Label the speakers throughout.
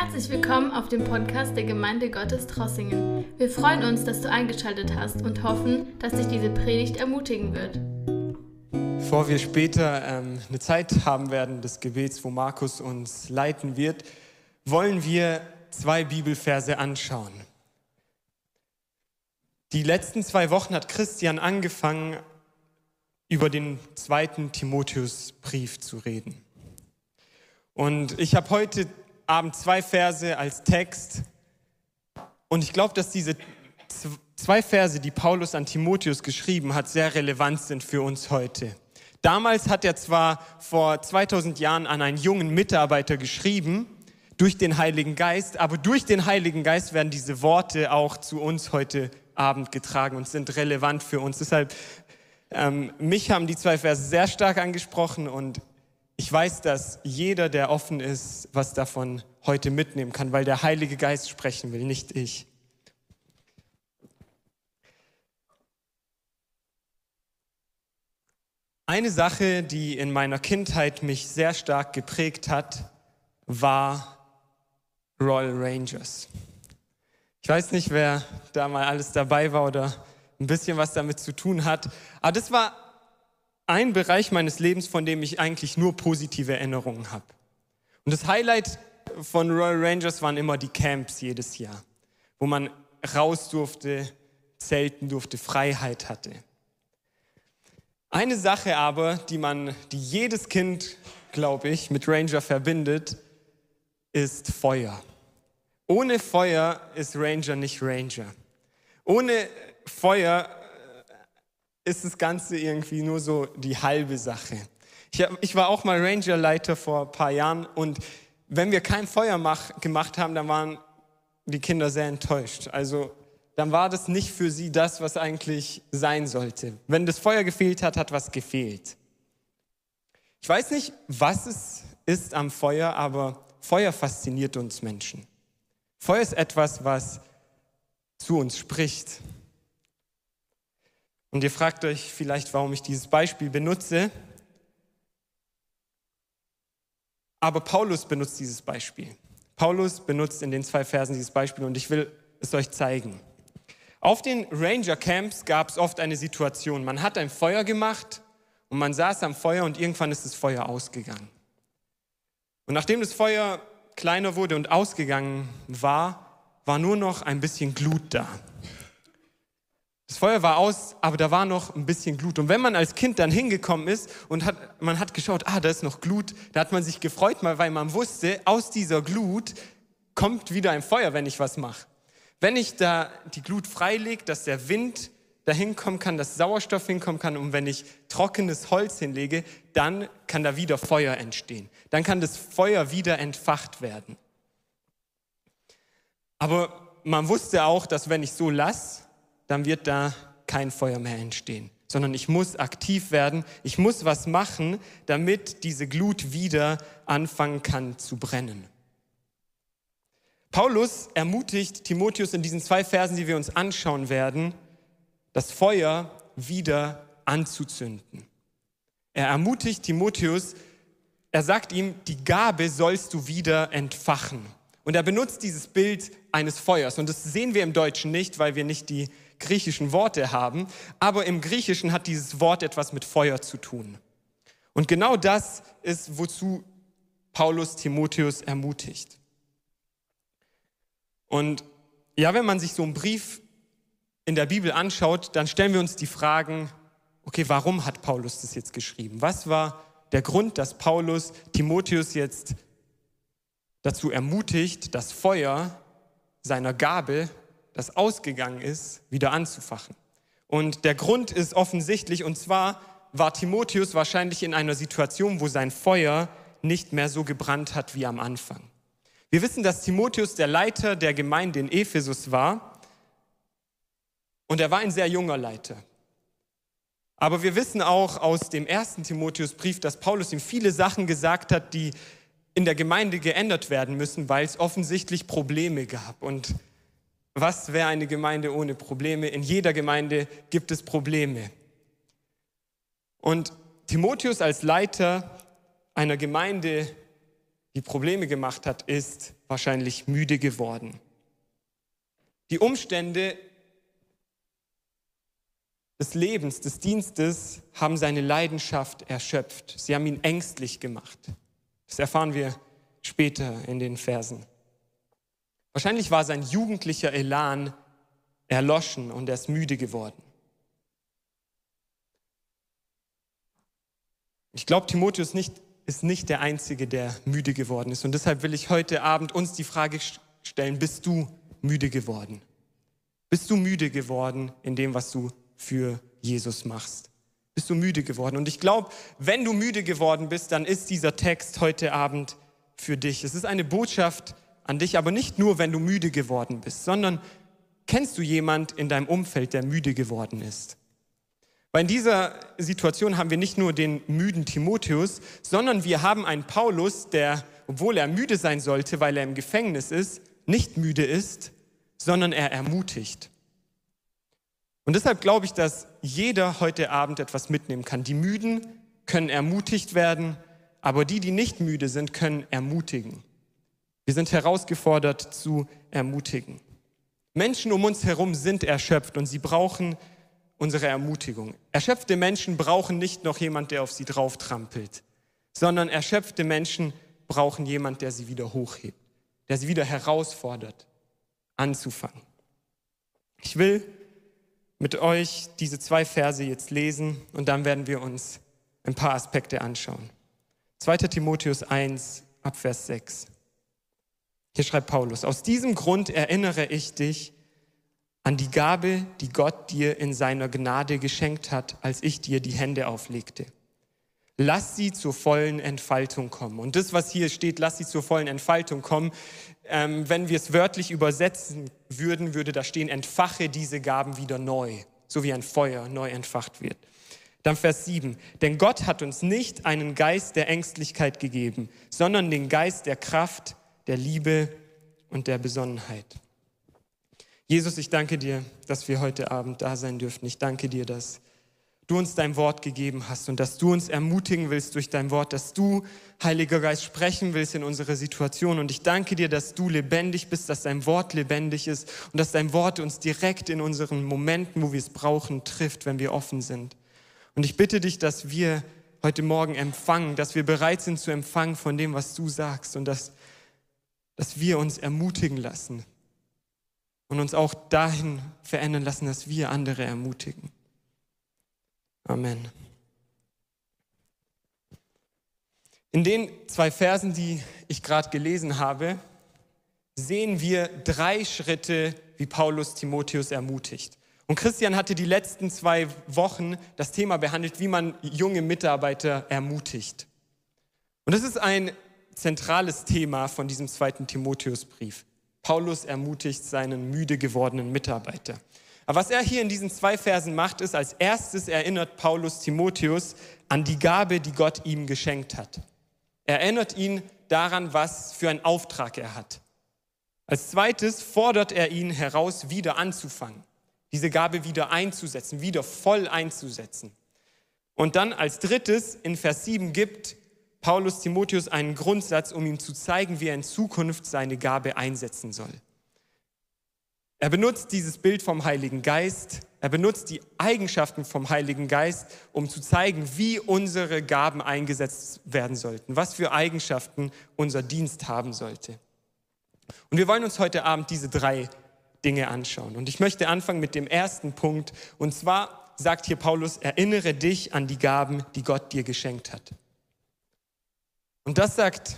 Speaker 1: Herzlich willkommen auf dem Podcast der Gemeinde Gottes Trossingen. Wir freuen uns, dass du eingeschaltet hast und hoffen, dass dich diese Predigt ermutigen wird.
Speaker 2: Bevor wir später ähm, eine Zeit haben werden des Gebets, wo Markus uns leiten wird, wollen wir zwei Bibelverse anschauen. Die letzten zwei Wochen hat Christian angefangen, über den zweiten Timotheusbrief zu reden. Und ich habe heute Abend zwei Verse als Text. Und ich glaube, dass diese zwei Verse, die Paulus an Timotheus geschrieben hat, sehr relevant sind für uns heute. Damals hat er zwar vor 2000 Jahren an einen jungen Mitarbeiter geschrieben, durch den Heiligen Geist, aber durch den Heiligen Geist werden diese Worte auch zu uns heute Abend getragen und sind relevant für uns. Deshalb, ähm, mich haben die zwei Verse sehr stark angesprochen und ich weiß, dass jeder, der offen ist, was davon heute mitnehmen kann, weil der Heilige Geist sprechen will, nicht ich. Eine Sache, die in meiner Kindheit mich sehr stark geprägt hat, war Royal Rangers. Ich weiß nicht, wer da mal alles dabei war oder ein bisschen was damit zu tun hat, aber das war ein Bereich meines Lebens, von dem ich eigentlich nur positive Erinnerungen habe. Und das Highlight von Royal Rangers waren immer die Camps jedes Jahr, wo man raus durfte, zelten durfte, Freiheit hatte. Eine Sache aber, die man, die jedes Kind, glaube ich, mit Ranger verbindet, ist Feuer. Ohne Feuer ist Ranger nicht Ranger. Ohne Feuer ist das Ganze irgendwie nur so die halbe Sache. Ich, hab, ich war auch mal Rangerleiter vor ein paar Jahren und wenn wir kein Feuer mach, gemacht haben, dann waren die Kinder sehr enttäuscht. Also dann war das nicht für sie das, was eigentlich sein sollte. Wenn das Feuer gefehlt hat, hat was gefehlt. Ich weiß nicht, was es ist am Feuer, aber Feuer fasziniert uns Menschen. Feuer ist etwas, was zu uns spricht. Und ihr fragt euch vielleicht, warum ich dieses Beispiel benutze. Aber Paulus benutzt dieses Beispiel. Paulus benutzt in den zwei Versen dieses Beispiel und ich will es euch zeigen. Auf den Ranger Camps gab es oft eine Situation. Man hat ein Feuer gemacht und man saß am Feuer und irgendwann ist das Feuer ausgegangen. Und nachdem das Feuer kleiner wurde und ausgegangen war, war nur noch ein bisschen Glut da. Das Feuer war aus, aber da war noch ein bisschen Glut. Und wenn man als Kind dann hingekommen ist und hat, man hat geschaut, ah, da ist noch Glut, da hat man sich gefreut, weil man wusste, aus dieser Glut kommt wieder ein Feuer, wenn ich was mache. Wenn ich da die Glut freilege, dass der Wind da hinkommen kann, dass Sauerstoff hinkommen kann und wenn ich trockenes Holz hinlege, dann kann da wieder Feuer entstehen. Dann kann das Feuer wieder entfacht werden. Aber man wusste auch, dass wenn ich so lasse, dann wird da kein Feuer mehr entstehen, sondern ich muss aktiv werden, ich muss was machen, damit diese Glut wieder anfangen kann zu brennen. Paulus ermutigt Timotheus in diesen zwei Versen, die wir uns anschauen werden, das Feuer wieder anzuzünden. Er ermutigt Timotheus, er sagt ihm, die Gabe sollst du wieder entfachen. Und er benutzt dieses Bild eines Feuers. Und das sehen wir im Deutschen nicht, weil wir nicht die griechischen Worte haben, aber im Griechischen hat dieses Wort etwas mit Feuer zu tun. Und genau das ist, wozu Paulus Timotheus ermutigt. Und ja, wenn man sich so einen Brief in der Bibel anschaut, dann stellen wir uns die Fragen, okay, warum hat Paulus das jetzt geschrieben? Was war der Grund, dass Paulus Timotheus jetzt dazu ermutigt, das Feuer seiner Gabe das ausgegangen ist, wieder anzufachen. Und der Grund ist offensichtlich, und zwar war Timotheus wahrscheinlich in einer Situation, wo sein Feuer nicht mehr so gebrannt hat wie am Anfang. Wir wissen, dass Timotheus der Leiter der Gemeinde in Ephesus war und er war ein sehr junger Leiter. Aber wir wissen auch aus dem ersten Timotheusbrief, dass Paulus ihm viele Sachen gesagt hat, die in der Gemeinde geändert werden müssen, weil es offensichtlich Probleme gab. Und was wäre eine Gemeinde ohne Probleme? In jeder Gemeinde gibt es Probleme. Und Timotheus als Leiter einer Gemeinde, die Probleme gemacht hat, ist wahrscheinlich müde geworden. Die Umstände des Lebens, des Dienstes haben seine Leidenschaft erschöpft. Sie haben ihn ängstlich gemacht. Das erfahren wir später in den Versen. Wahrscheinlich war sein jugendlicher Elan erloschen und er ist müde geworden. Ich glaube, Timotheus nicht, ist nicht der Einzige, der müde geworden ist. Und deshalb will ich heute Abend uns die Frage stellen, bist du müde geworden? Bist du müde geworden in dem, was du für Jesus machst? Bist du müde geworden? Und ich glaube, wenn du müde geworden bist, dann ist dieser Text heute Abend für dich. Es ist eine Botschaft an dich, aber nicht nur, wenn du müde geworden bist, sondern kennst du jemand in deinem Umfeld, der müde geworden ist? Weil in dieser Situation haben wir nicht nur den müden Timotheus, sondern wir haben einen Paulus, der, obwohl er müde sein sollte, weil er im Gefängnis ist, nicht müde ist, sondern er ermutigt. Und deshalb glaube ich, dass jeder heute Abend etwas mitnehmen kann. Die Müden können ermutigt werden, aber die, die nicht müde sind, können ermutigen. Wir sind herausgefordert zu ermutigen. Menschen um uns herum sind erschöpft und sie brauchen unsere Ermutigung. Erschöpfte Menschen brauchen nicht noch jemand, der auf sie drauf trampelt, sondern erschöpfte Menschen brauchen jemand, der sie wieder hochhebt, der sie wieder herausfordert, anzufangen. Ich will mit euch diese zwei Verse jetzt lesen und dann werden wir uns ein paar Aspekte anschauen. 2. Timotheus 1, Abvers 6. Hier schreibt Paulus, aus diesem Grund erinnere ich dich an die Gabe, die Gott dir in seiner Gnade geschenkt hat, als ich dir die Hände auflegte. Lass sie zur vollen Entfaltung kommen. Und das, was hier steht, lass sie zur vollen Entfaltung kommen, ähm, wenn wir es wörtlich übersetzen würden, würde da stehen, entfache diese Gaben wieder neu, so wie ein Feuer neu entfacht wird. Dann Vers 7. Denn Gott hat uns nicht einen Geist der Ängstlichkeit gegeben, sondern den Geist der Kraft, der Liebe und der Besonnenheit. Jesus, ich danke dir, dass wir heute Abend da sein dürfen. Ich danke dir, dass du uns dein Wort gegeben hast und dass du uns ermutigen willst durch dein Wort, dass du, Heiliger Geist, sprechen willst in unsere Situation. Und ich danke dir, dass du lebendig bist, dass dein Wort lebendig ist und dass dein Wort uns direkt in unseren Momenten, wo wir es brauchen, trifft, wenn wir offen sind. Und ich bitte dich, dass wir heute Morgen empfangen, dass wir bereit sind zu empfangen von dem, was du sagst und dass, dass wir uns ermutigen lassen und uns auch dahin verändern lassen, dass wir andere ermutigen. Amen. In den zwei Versen, die ich gerade gelesen habe, sehen wir drei Schritte, wie Paulus Timotheus ermutigt. Und Christian hatte die letzten zwei Wochen das Thema behandelt, wie man junge Mitarbeiter ermutigt. Und das ist ein zentrales Thema von diesem zweiten Timotheusbrief. Paulus ermutigt seinen müde gewordenen Mitarbeiter. Aber was er hier in diesen zwei Versen macht, ist, als erstes erinnert Paulus Timotheus an die Gabe, die Gott ihm geschenkt hat. Er erinnert ihn daran, was für einen Auftrag er hat. Als zweites fordert er ihn heraus, wieder anzufangen, diese Gabe wieder einzusetzen, wieder voll einzusetzen. Und dann als drittes in Vers 7 gibt Paulus Timotheus einen Grundsatz, um ihm zu zeigen, wie er in Zukunft seine Gabe einsetzen soll. Er benutzt dieses Bild vom Heiligen Geist, er benutzt die Eigenschaften vom Heiligen Geist, um zu zeigen, wie unsere Gaben eingesetzt werden sollten, was für Eigenschaften unser Dienst haben sollte. Und wir wollen uns heute Abend diese drei Dinge anschauen. Und ich möchte anfangen mit dem ersten Punkt. Und zwar sagt hier Paulus, erinnere dich an die Gaben, die Gott dir geschenkt hat. Und das sagt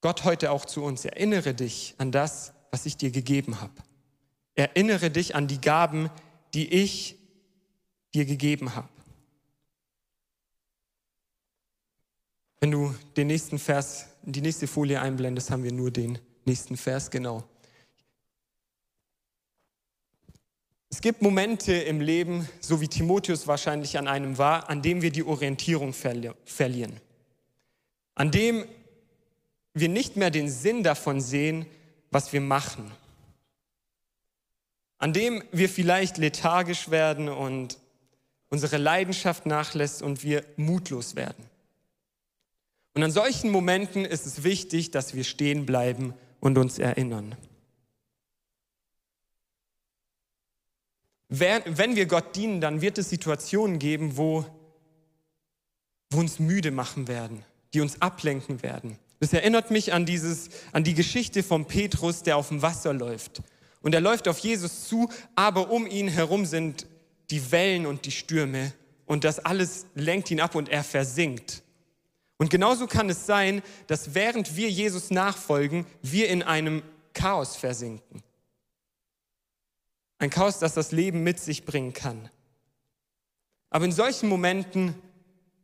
Speaker 2: Gott heute auch zu uns. Erinnere dich an das, was ich dir gegeben habe. Erinnere dich an die Gaben, die ich dir gegeben habe. Wenn du den nächsten Vers, die nächste Folie einblendest, haben wir nur den nächsten Vers, genau. Es gibt Momente im Leben, so wie Timotheus wahrscheinlich an einem war, an dem wir die Orientierung verlieren. An dem wir nicht mehr den Sinn davon sehen, was wir machen, an dem wir vielleicht lethargisch werden und unsere Leidenschaft nachlässt und wir mutlos werden. Und an solchen Momenten ist es wichtig, dass wir stehen bleiben und uns erinnern. Wenn wir Gott dienen, dann wird es Situationen geben, wo, wo uns müde machen werden, die uns ablenken werden. Das erinnert mich an, dieses, an die Geschichte von Petrus, der auf dem Wasser läuft. Und er läuft auf Jesus zu, aber um ihn herum sind die Wellen und die Stürme. Und das alles lenkt ihn ab und er versinkt. Und genauso kann es sein, dass während wir Jesus nachfolgen, wir in einem Chaos versinken. Ein Chaos, das das Leben mit sich bringen kann. Aber in solchen Momenten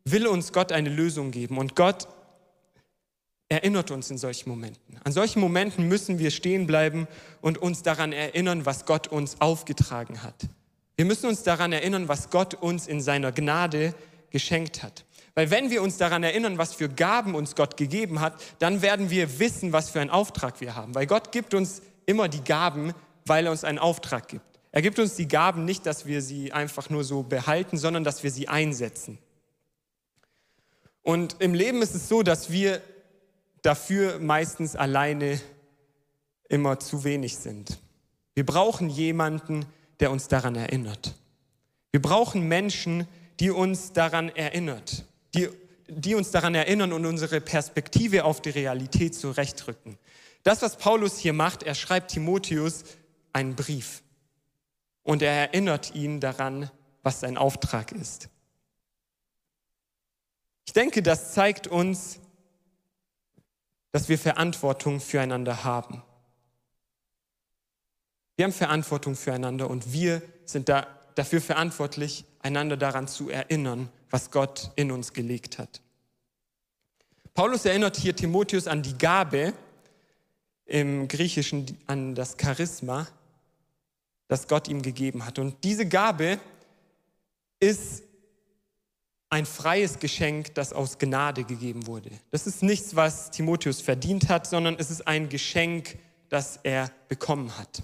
Speaker 2: will uns Gott eine Lösung geben und Gott erinnert uns in solchen Momenten. An solchen Momenten müssen wir stehen bleiben und uns daran erinnern, was Gott uns aufgetragen hat. Wir müssen uns daran erinnern, was Gott uns in seiner Gnade geschenkt hat. Weil wenn wir uns daran erinnern, was für Gaben uns Gott gegeben hat, dann werden wir wissen, was für einen Auftrag wir haben. Weil Gott gibt uns immer die Gaben, weil er uns einen Auftrag gibt. Er gibt uns die Gaben nicht, dass wir sie einfach nur so behalten, sondern dass wir sie einsetzen. Und im Leben ist es so, dass wir dafür meistens alleine immer zu wenig sind. Wir brauchen jemanden, der uns daran erinnert. Wir brauchen Menschen, die uns daran erinnert, die, die uns daran erinnern und unsere Perspektive auf die Realität zurechtrücken. Das, was Paulus hier macht, er schreibt Timotheus einen Brief und er erinnert ihn daran, was sein Auftrag ist. Ich denke, das zeigt uns, dass wir Verantwortung füreinander haben. Wir haben Verantwortung füreinander und wir sind da, dafür verantwortlich, einander daran zu erinnern, was Gott in uns gelegt hat. Paulus erinnert hier Timotheus an die Gabe, im Griechischen an das Charisma, das Gott ihm gegeben hat. Und diese Gabe ist ein freies Geschenk, das aus Gnade gegeben wurde. Das ist nichts, was Timotheus verdient hat, sondern es ist ein Geschenk, das er bekommen hat.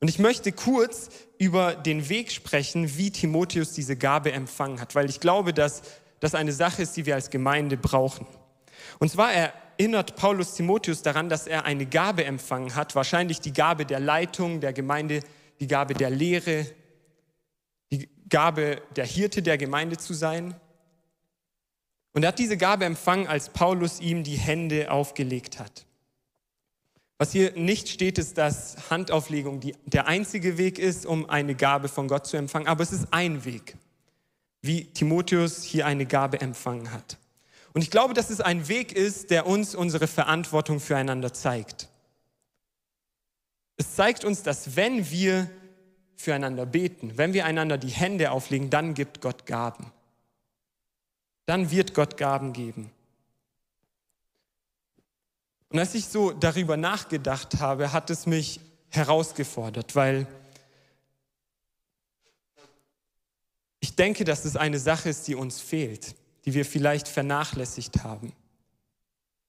Speaker 2: Und ich möchte kurz über den Weg sprechen, wie Timotheus diese Gabe empfangen hat, weil ich glaube, dass das eine Sache ist, die wir als Gemeinde brauchen. Und zwar erinnert Paulus Timotheus daran, dass er eine Gabe empfangen hat, wahrscheinlich die Gabe der Leitung der Gemeinde, die Gabe der Lehre, Gabe der Hirte der Gemeinde zu sein. Und er hat diese Gabe empfangen, als Paulus ihm die Hände aufgelegt hat. Was hier nicht steht, ist, dass Handauflegung die, der einzige Weg ist, um eine Gabe von Gott zu empfangen, aber es ist ein Weg, wie Timotheus hier eine Gabe empfangen hat. Und ich glaube, dass es ein Weg ist, der uns unsere Verantwortung füreinander zeigt. Es zeigt uns, dass wenn wir füreinander beten, wenn wir einander die Hände auflegen, dann gibt Gott Gaben. Dann wird Gott Gaben geben. Und als ich so darüber nachgedacht habe, hat es mich herausgefordert, weil ich denke, dass es eine Sache ist, die uns fehlt, die wir vielleicht vernachlässigt haben.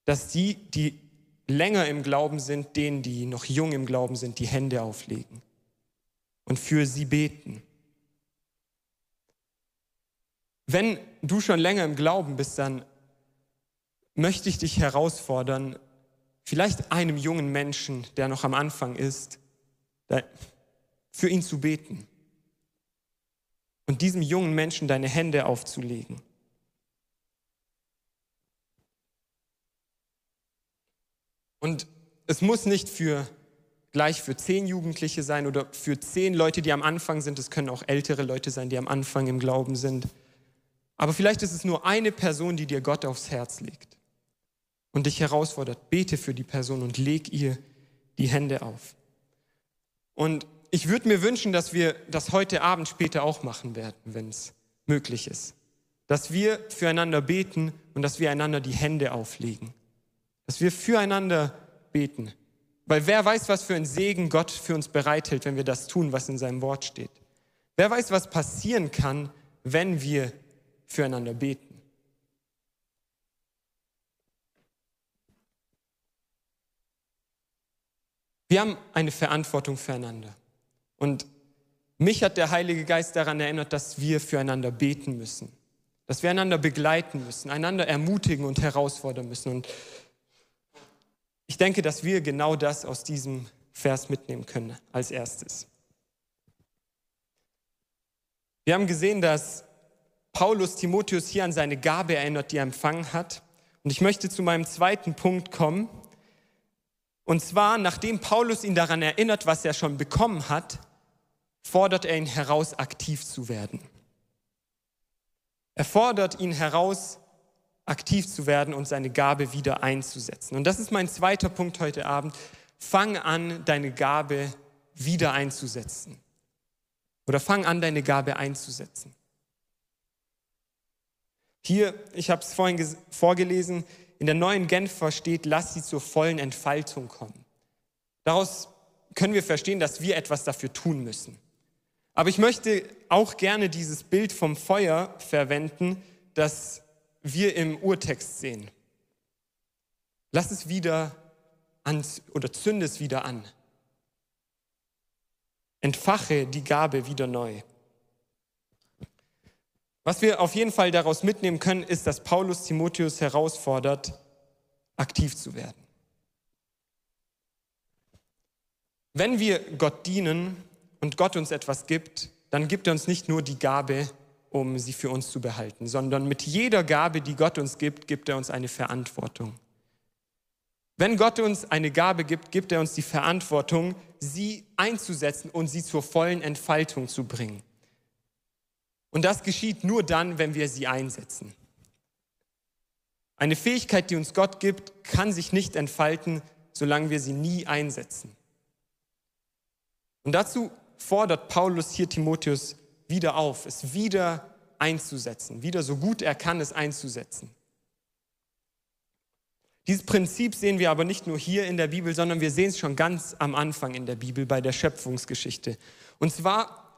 Speaker 2: Dass die, die länger im Glauben sind, denen, die noch jung im Glauben sind, die Hände auflegen und für sie beten. Wenn du schon länger im Glauben bist, dann möchte ich dich herausfordern, vielleicht einem jungen Menschen, der noch am Anfang ist, für ihn zu beten und diesem jungen Menschen deine Hände aufzulegen. Und es muss nicht für gleich für zehn Jugendliche sein oder für zehn Leute, die am Anfang sind. Es können auch ältere Leute sein, die am Anfang im Glauben sind. Aber vielleicht ist es nur eine Person, die dir Gott aufs Herz legt und dich herausfordert. Bete für die Person und leg ihr die Hände auf. Und ich würde mir wünschen, dass wir das heute Abend später auch machen werden, wenn es möglich ist. Dass wir füreinander beten und dass wir einander die Hände auflegen dass wir füreinander beten. Weil wer weiß, was für ein Segen Gott für uns bereithält, wenn wir das tun, was in seinem Wort steht. Wer weiß, was passieren kann, wenn wir füreinander beten. Wir haben eine Verantwortung füreinander. Und mich hat der Heilige Geist daran erinnert, dass wir füreinander beten müssen. dass wir einander begleiten müssen, einander ermutigen und herausfordern müssen. Und ich denke, dass wir genau das aus diesem Vers mitnehmen können als erstes. Wir haben gesehen, dass Paulus Timotheus hier an seine Gabe erinnert, die er empfangen hat. Und ich möchte zu meinem zweiten Punkt kommen. Und zwar, nachdem Paulus ihn daran erinnert, was er schon bekommen hat, fordert er ihn heraus, aktiv zu werden. Er fordert ihn heraus, aktiv zu werden und seine Gabe wieder einzusetzen. Und das ist mein zweiter Punkt heute Abend. Fang an, deine Gabe wieder einzusetzen. Oder fang an, deine Gabe einzusetzen. Hier, ich habe es vorhin vorgelesen, in der neuen Genfer steht, lass sie zur vollen Entfaltung kommen. Daraus können wir verstehen, dass wir etwas dafür tun müssen. Aber ich möchte auch gerne dieses Bild vom Feuer verwenden, das wir im Urtext sehen. Lass es wieder an oder zünde es wieder an. Entfache die Gabe wieder neu. Was wir auf jeden Fall daraus mitnehmen können, ist, dass Paulus Timotheus herausfordert, aktiv zu werden. Wenn wir Gott dienen und Gott uns etwas gibt, dann gibt er uns nicht nur die Gabe, um sie für uns zu behalten, sondern mit jeder Gabe, die Gott uns gibt, gibt er uns eine Verantwortung. Wenn Gott uns eine Gabe gibt, gibt er uns die Verantwortung, sie einzusetzen und sie zur vollen Entfaltung zu bringen. Und das geschieht nur dann, wenn wir sie einsetzen. Eine Fähigkeit, die uns Gott gibt, kann sich nicht entfalten, solange wir sie nie einsetzen. Und dazu fordert Paulus hier Timotheus wieder auf, es wieder einzusetzen, wieder so gut er kann, es einzusetzen. Dieses Prinzip sehen wir aber nicht nur hier in der Bibel, sondern wir sehen es schon ganz am Anfang in der Bibel bei der Schöpfungsgeschichte. Und zwar,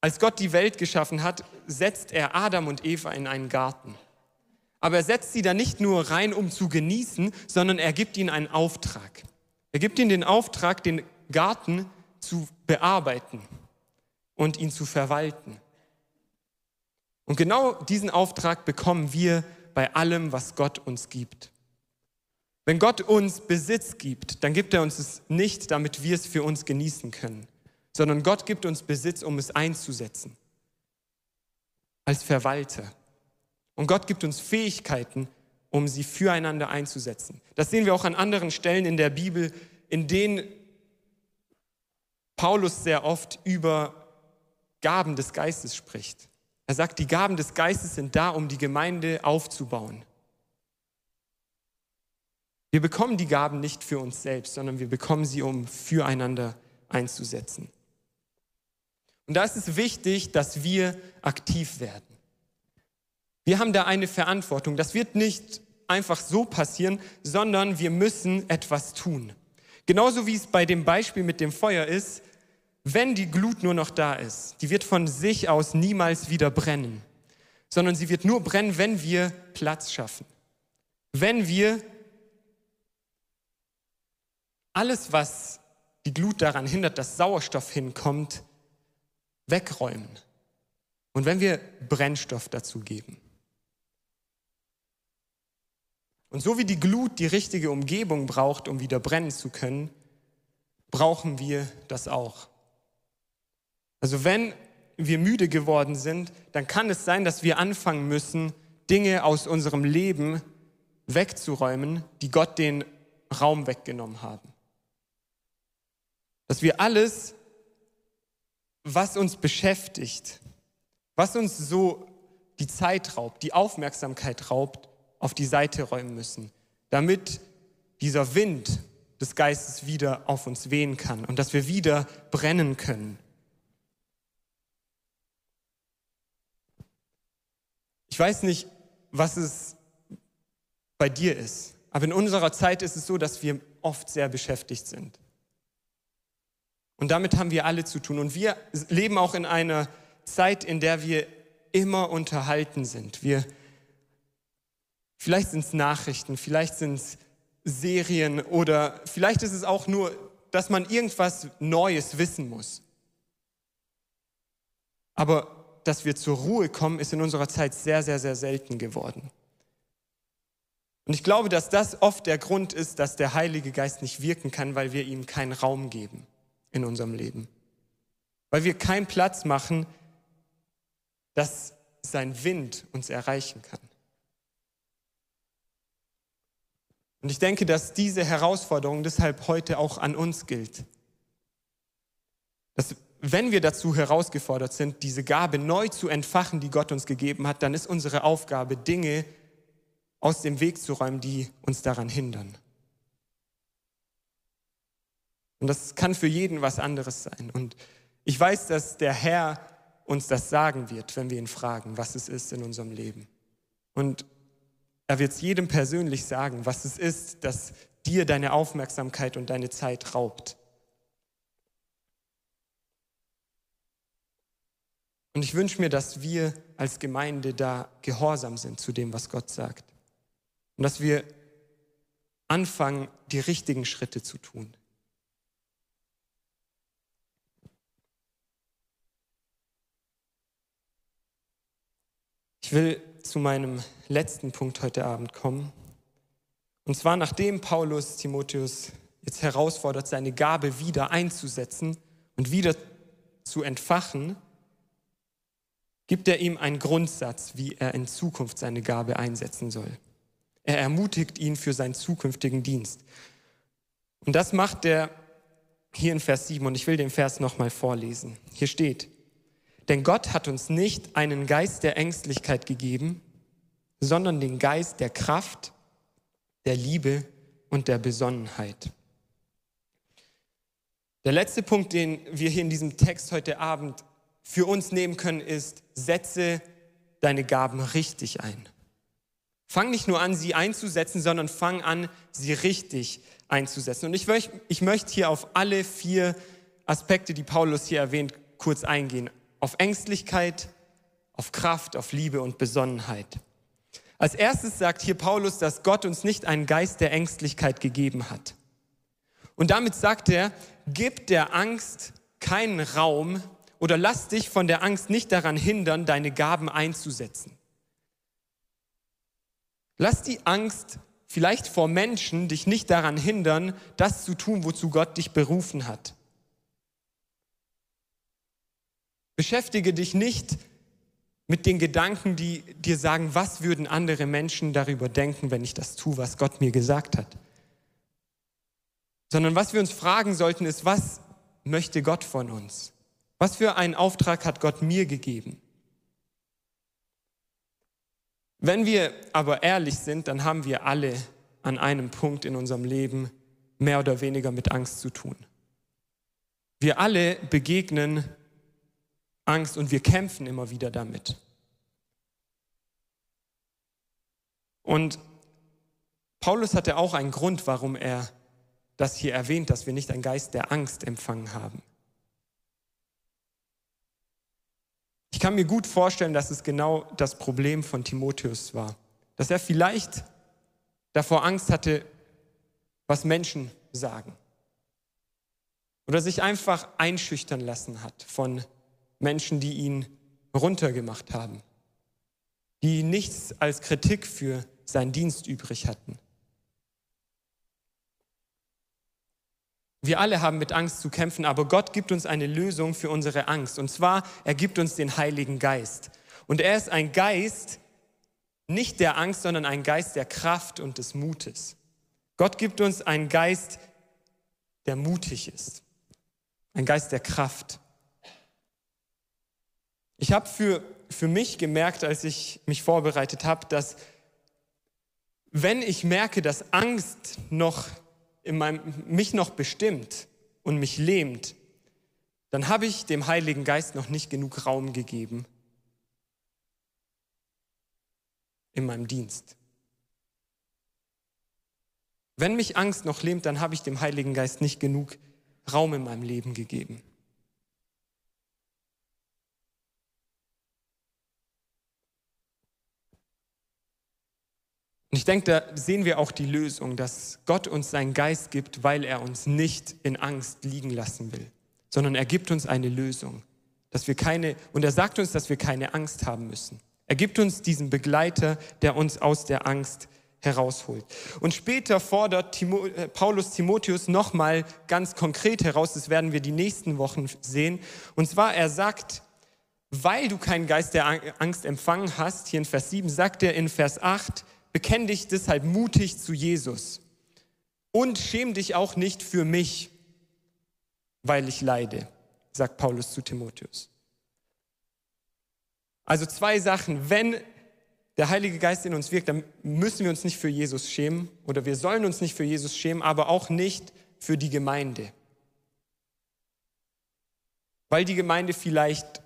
Speaker 2: als Gott die Welt geschaffen hat, setzt er Adam und Eva in einen Garten. Aber er setzt sie da nicht nur rein, um zu genießen, sondern er gibt ihnen einen Auftrag. Er gibt ihnen den Auftrag, den Garten zu bearbeiten und ihn zu verwalten. Und genau diesen Auftrag bekommen wir bei allem, was Gott uns gibt. Wenn Gott uns Besitz gibt, dann gibt er uns es nicht, damit wir es für uns genießen können, sondern Gott gibt uns Besitz, um es einzusetzen. Als Verwalter. Und Gott gibt uns Fähigkeiten, um sie füreinander einzusetzen. Das sehen wir auch an anderen Stellen in der Bibel, in denen Paulus sehr oft über Gaben des Geistes spricht. Er sagt, die Gaben des Geistes sind da, um die Gemeinde aufzubauen. Wir bekommen die Gaben nicht für uns selbst, sondern wir bekommen sie, um füreinander einzusetzen. Und da ist es wichtig, dass wir aktiv werden. Wir haben da eine Verantwortung. Das wird nicht einfach so passieren, sondern wir müssen etwas tun. Genauso wie es bei dem Beispiel mit dem Feuer ist, wenn die Glut nur noch da ist, die wird von sich aus niemals wieder brennen, sondern sie wird nur brennen, wenn wir Platz schaffen. Wenn wir alles, was die Glut daran hindert, dass Sauerstoff hinkommt, wegräumen. Und wenn wir Brennstoff dazu geben. Und so wie die Glut die richtige Umgebung braucht, um wieder brennen zu können, brauchen wir das auch. Also wenn wir müde geworden sind, dann kann es sein, dass wir anfangen müssen, Dinge aus unserem Leben wegzuräumen, die Gott den Raum weggenommen haben. Dass wir alles, was uns beschäftigt, was uns so die Zeit raubt, die Aufmerksamkeit raubt, auf die Seite räumen müssen, damit dieser Wind des Geistes wieder auf uns wehen kann und dass wir wieder brennen können. Ich weiß nicht, was es bei dir ist, aber in unserer Zeit ist es so, dass wir oft sehr beschäftigt sind. Und damit haben wir alle zu tun. Und wir leben auch in einer Zeit, in der wir immer unterhalten sind. Wir, vielleicht sind es Nachrichten, vielleicht sind es Serien oder vielleicht ist es auch nur, dass man irgendwas Neues wissen muss. Aber dass wir zur Ruhe kommen, ist in unserer Zeit sehr, sehr, sehr selten geworden. Und ich glaube, dass das oft der Grund ist, dass der Heilige Geist nicht wirken kann, weil wir ihm keinen Raum geben in unserem Leben. Weil wir keinen Platz machen, dass sein Wind uns erreichen kann. Und ich denke, dass diese Herausforderung deshalb heute auch an uns gilt. Dass wenn wir dazu herausgefordert sind, diese Gabe neu zu entfachen, die Gott uns gegeben hat, dann ist unsere Aufgabe, Dinge aus dem Weg zu räumen, die uns daran hindern. Und das kann für jeden was anderes sein. Und ich weiß, dass der Herr uns das sagen wird, wenn wir ihn fragen, was es ist in unserem Leben. Und er wird es jedem persönlich sagen, was es ist, das dir deine Aufmerksamkeit und deine Zeit raubt. Und ich wünsche mir, dass wir als Gemeinde da gehorsam sind zu dem, was Gott sagt. Und dass wir anfangen, die richtigen Schritte zu tun. Ich will zu meinem letzten Punkt heute Abend kommen. Und zwar nachdem Paulus Timotheus jetzt herausfordert, seine Gabe wieder einzusetzen und wieder zu entfachen, gibt er ihm einen Grundsatz, wie er in Zukunft seine Gabe einsetzen soll. Er ermutigt ihn für seinen zukünftigen Dienst. Und das macht er hier in Vers 7 und ich will den Vers nochmal vorlesen. Hier steht, denn Gott hat uns nicht einen Geist der Ängstlichkeit gegeben, sondern den Geist der Kraft, der Liebe und der Besonnenheit. Der letzte Punkt, den wir hier in diesem Text heute Abend für uns nehmen können, ist, setze deine Gaben richtig ein. Fang nicht nur an, sie einzusetzen, sondern fang an, sie richtig einzusetzen. Und ich, möcht, ich möchte hier auf alle vier Aspekte, die Paulus hier erwähnt, kurz eingehen. Auf Ängstlichkeit, auf Kraft, auf Liebe und Besonnenheit. Als erstes sagt hier Paulus, dass Gott uns nicht einen Geist der Ängstlichkeit gegeben hat. Und damit sagt er, gib der Angst keinen Raum oder lass dich von der Angst nicht daran hindern, deine Gaben einzusetzen. Lass die Angst vielleicht vor Menschen dich nicht daran hindern, das zu tun, wozu Gott dich berufen hat. Beschäftige dich nicht mit den Gedanken, die dir sagen, was würden andere Menschen darüber denken, wenn ich das tue, was Gott mir gesagt hat. Sondern was wir uns fragen sollten, ist, was möchte Gott von uns? Was für einen Auftrag hat Gott mir gegeben? Wenn wir aber ehrlich sind, dann haben wir alle an einem Punkt in unserem Leben mehr oder weniger mit Angst zu tun. Wir alle begegnen Angst und wir kämpfen immer wieder damit. Und Paulus hatte auch einen Grund, warum er das hier erwähnt, dass wir nicht einen Geist der Angst empfangen haben. Ich kann mir gut vorstellen, dass es genau das Problem von Timotheus war. Dass er vielleicht davor Angst hatte, was Menschen sagen. Oder sich einfach einschüchtern lassen hat von Menschen, die ihn runtergemacht haben, die nichts als Kritik für seinen Dienst übrig hatten. Wir alle haben mit Angst zu kämpfen, aber Gott gibt uns eine Lösung für unsere Angst. Und zwar, er gibt uns den Heiligen Geist. Und er ist ein Geist nicht der Angst, sondern ein Geist der Kraft und des Mutes. Gott gibt uns einen Geist, der mutig ist. Ein Geist der Kraft. Ich habe für, für mich gemerkt, als ich mich vorbereitet habe, dass wenn ich merke, dass Angst noch meinem, mich noch bestimmt und mich lähmt, dann habe ich dem Heiligen Geist noch nicht genug Raum gegeben in meinem Dienst. Wenn mich Angst noch lähmt, dann habe ich dem Heiligen Geist nicht genug Raum in meinem Leben gegeben. Und ich denke, da sehen wir auch die Lösung, dass Gott uns seinen Geist gibt, weil er uns nicht in Angst liegen lassen will, sondern er gibt uns eine Lösung, dass wir keine, und er sagt uns, dass wir keine Angst haben müssen. Er gibt uns diesen Begleiter, der uns aus der Angst herausholt. Und später fordert Timo, äh, Paulus Timotheus nochmal ganz konkret heraus, das werden wir die nächsten Wochen sehen. Und zwar, er sagt, weil du keinen Geist der Angst empfangen hast, hier in Vers 7, sagt er in Vers 8, bekenn dich deshalb mutig zu Jesus und schäm dich auch nicht für mich, weil ich leide, sagt Paulus zu Timotheus. Also zwei Sachen. Wenn der Heilige Geist in uns wirkt, dann müssen wir uns nicht für Jesus schämen oder wir sollen uns nicht für Jesus schämen, aber auch nicht für die Gemeinde. Weil die Gemeinde vielleicht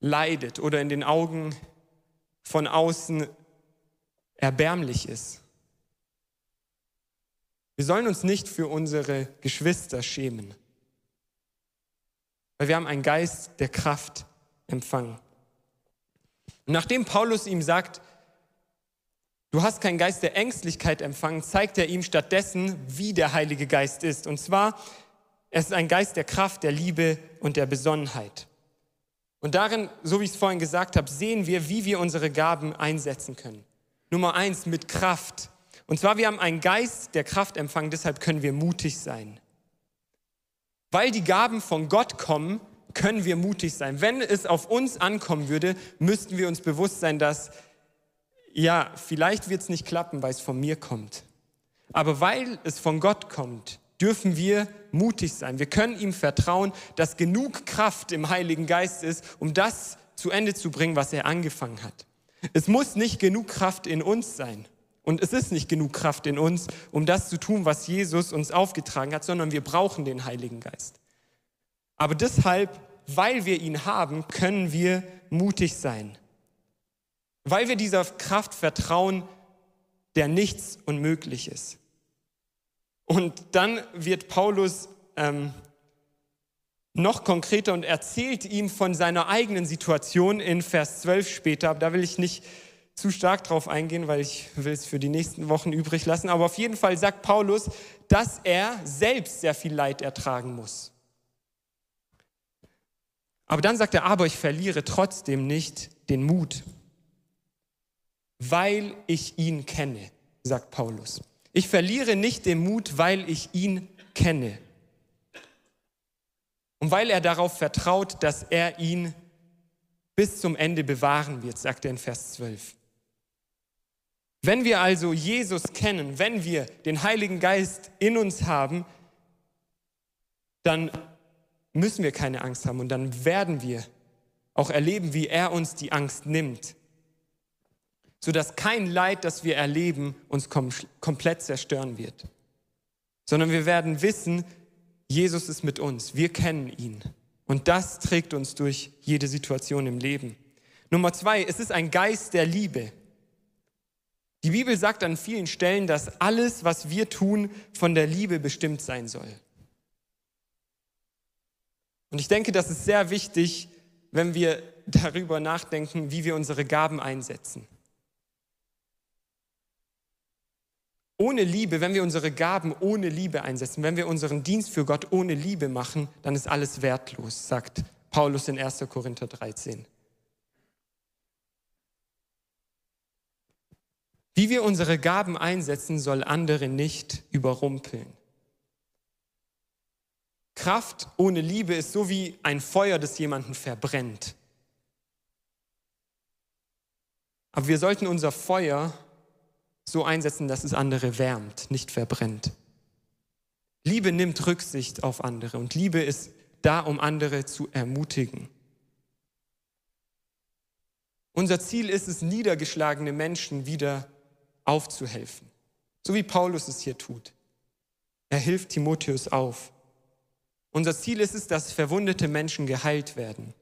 Speaker 2: leidet oder in den Augen von außen erbärmlich ist. Wir sollen uns nicht für unsere Geschwister schämen, weil wir haben einen Geist der Kraft empfangen. Und nachdem Paulus ihm sagt, du hast keinen Geist der Ängstlichkeit empfangen, zeigt er ihm stattdessen, wie der Heilige Geist ist. Und zwar, es ist ein Geist der Kraft, der Liebe und der Besonnenheit. Und darin, so wie ich es vorhin gesagt habe, sehen wir, wie wir unsere Gaben einsetzen können. Nummer eins, mit Kraft. Und zwar, wir haben einen Geist der Kraft empfangen, deshalb können wir mutig sein. Weil die Gaben von Gott kommen, können wir mutig sein. Wenn es auf uns ankommen würde, müssten wir uns bewusst sein, dass, ja, vielleicht wird es nicht klappen, weil es von mir kommt. Aber weil es von Gott kommt, dürfen wir mutig sein. Wir können ihm vertrauen, dass genug Kraft im Heiligen Geist ist, um das zu Ende zu bringen, was er angefangen hat. Es muss nicht genug Kraft in uns sein. Und es ist nicht genug Kraft in uns, um das zu tun, was Jesus uns aufgetragen hat, sondern wir brauchen den Heiligen Geist. Aber deshalb, weil wir ihn haben, können wir mutig sein. Weil wir dieser Kraft vertrauen, der nichts unmöglich ist. Und dann wird Paulus ähm, noch konkreter und erzählt ihm von seiner eigenen Situation in Vers 12 später. Da will ich nicht zu stark drauf eingehen, weil ich will es für die nächsten Wochen übrig lassen. Aber auf jeden Fall sagt Paulus, dass er selbst sehr viel Leid ertragen muss. Aber dann sagt er, aber ich verliere trotzdem nicht den Mut, weil ich ihn kenne, sagt Paulus. Ich verliere nicht den Mut, weil ich ihn kenne. Und weil er darauf vertraut, dass er ihn bis zum Ende bewahren wird, sagt er in Vers 12. Wenn wir also Jesus kennen, wenn wir den Heiligen Geist in uns haben, dann müssen wir keine Angst haben und dann werden wir auch erleben, wie er uns die Angst nimmt sodass kein Leid, das wir erleben, uns kom komplett zerstören wird, sondern wir werden wissen, Jesus ist mit uns, wir kennen ihn und das trägt uns durch jede Situation im Leben. Nummer zwei, es ist ein Geist der Liebe. Die Bibel sagt an vielen Stellen, dass alles, was wir tun, von der Liebe bestimmt sein soll. Und ich denke, das ist sehr wichtig, wenn wir darüber nachdenken, wie wir unsere Gaben einsetzen. Ohne Liebe, wenn wir unsere Gaben ohne Liebe einsetzen, wenn wir unseren Dienst für Gott ohne Liebe machen, dann ist alles wertlos, sagt Paulus in 1. Korinther 13. Wie wir unsere Gaben einsetzen, soll andere nicht überrumpeln. Kraft ohne Liebe ist so wie ein Feuer, das jemanden verbrennt. Aber wir sollten unser Feuer so einsetzen, dass es andere wärmt, nicht verbrennt. Liebe nimmt Rücksicht auf andere und Liebe ist da, um andere zu ermutigen. Unser Ziel ist es, niedergeschlagene Menschen wieder aufzuhelfen, so wie Paulus es hier tut. Er hilft Timotheus auf. Unser Ziel ist es, dass verwundete Menschen geheilt werden.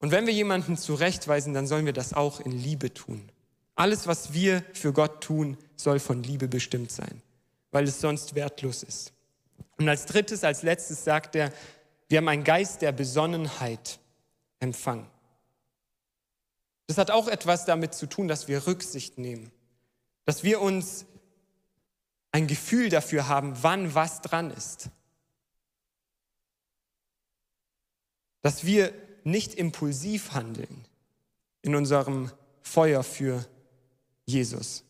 Speaker 2: Und wenn wir jemanden zurechtweisen, dann sollen wir das auch in Liebe tun. Alles, was wir für Gott tun, soll von Liebe bestimmt sein, weil es sonst wertlos ist. Und als drittes, als letztes sagt er, wir haben einen Geist der Besonnenheit empfangen. Das hat auch etwas damit zu tun, dass wir Rücksicht nehmen, dass wir uns ein Gefühl dafür haben, wann was dran ist. dass wir nicht impulsiv handeln in unserem Feuer für Jesus,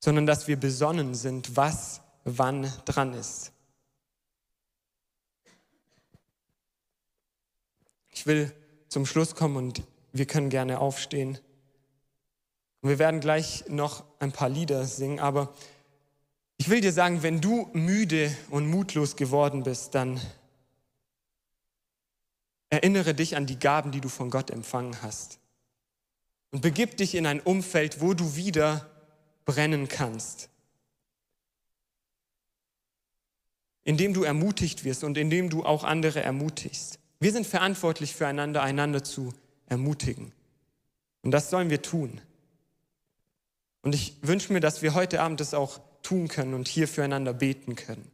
Speaker 2: sondern dass wir besonnen sind, was wann dran ist. Ich will zum Schluss kommen und wir können gerne aufstehen. Wir werden gleich noch ein paar Lieder singen, aber ich will dir sagen, wenn du müde und mutlos geworden bist, dann erinnere dich an die Gaben, die du von Gott empfangen hast. Und begib dich in ein Umfeld, wo du wieder brennen kannst. Indem du ermutigt wirst und indem du auch andere ermutigst. Wir sind verantwortlich füreinander, einander zu ermutigen. Und das sollen wir tun. Und ich wünsche mir, dass wir heute Abend das auch tun können und hier füreinander beten können.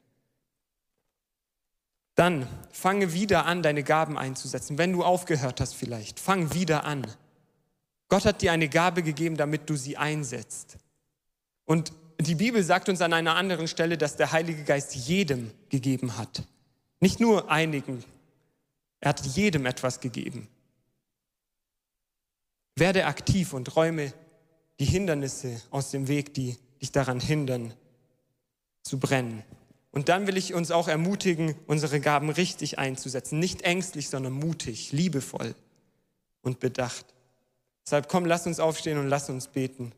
Speaker 2: Dann fange wieder an, deine Gaben einzusetzen. Wenn du aufgehört hast vielleicht, fang wieder an. Gott hat dir eine Gabe gegeben, damit du sie einsetzt. Und die Bibel sagt uns an einer anderen Stelle, dass der Heilige Geist jedem gegeben hat. Nicht nur einigen. Er hat jedem etwas gegeben. Werde aktiv und räume die Hindernisse aus dem Weg, die dich daran hindern, zu brennen. Und dann will ich uns auch ermutigen, unsere Gaben richtig einzusetzen. Nicht ängstlich, sondern mutig, liebevoll und bedacht. Deshalb komm, lass uns aufstehen und lass uns beten.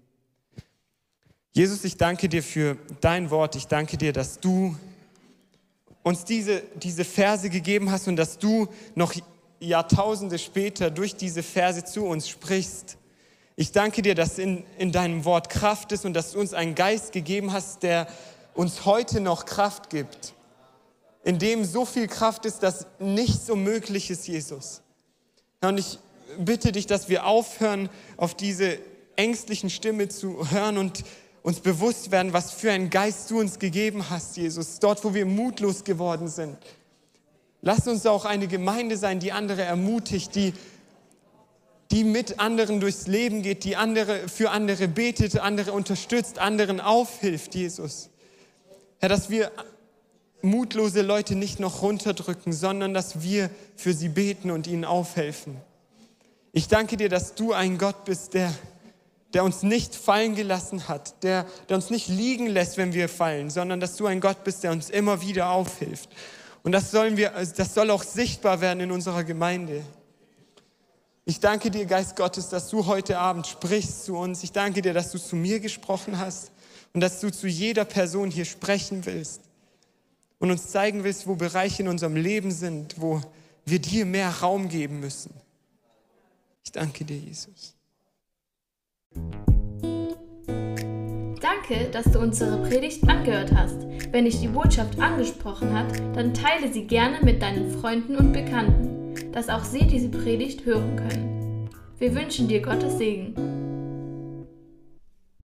Speaker 2: Jesus, ich danke dir für dein Wort. Ich danke dir, dass du uns diese, diese Verse gegeben hast und dass du noch Jahrtausende später durch diese Verse zu uns sprichst. Ich danke dir, dass in, in deinem Wort Kraft ist und dass du uns einen Geist gegeben hast, der uns heute noch Kraft gibt. In dem so viel Kraft ist, dass nichts unmöglich ist, Jesus. Und ich bitte dich, dass wir aufhören, auf diese ängstlichen Stimme zu hören und uns bewusst werden, was für einen Geist du uns gegeben hast, Jesus, dort, wo wir mutlos geworden sind. Lass uns auch eine Gemeinde sein, die andere ermutigt, die die mit anderen durchs Leben geht, die andere, für andere betet, andere unterstützt, anderen aufhilft, Jesus. Herr, dass wir mutlose Leute nicht noch runterdrücken, sondern dass wir für sie beten und ihnen aufhelfen. Ich danke dir, dass du ein Gott bist, der, der uns nicht fallen gelassen hat, der, der uns nicht liegen lässt, wenn wir fallen, sondern dass du ein Gott bist, der uns immer wieder aufhilft. Und das, sollen wir, das soll auch sichtbar werden in unserer Gemeinde. Ich danke dir, Geist Gottes, dass du heute Abend sprichst zu uns. Ich danke dir, dass du zu mir gesprochen hast und dass du zu jeder Person hier sprechen willst und uns zeigen willst, wo Bereiche in unserem Leben sind, wo wir dir mehr Raum geben müssen. Ich danke dir, Jesus.
Speaker 1: Danke, dass du unsere Predigt angehört hast. Wenn dich die Botschaft angesprochen hat, dann teile sie gerne mit deinen Freunden und Bekannten dass auch sie diese Predigt hören können. Wir wünschen dir Gottes Segen.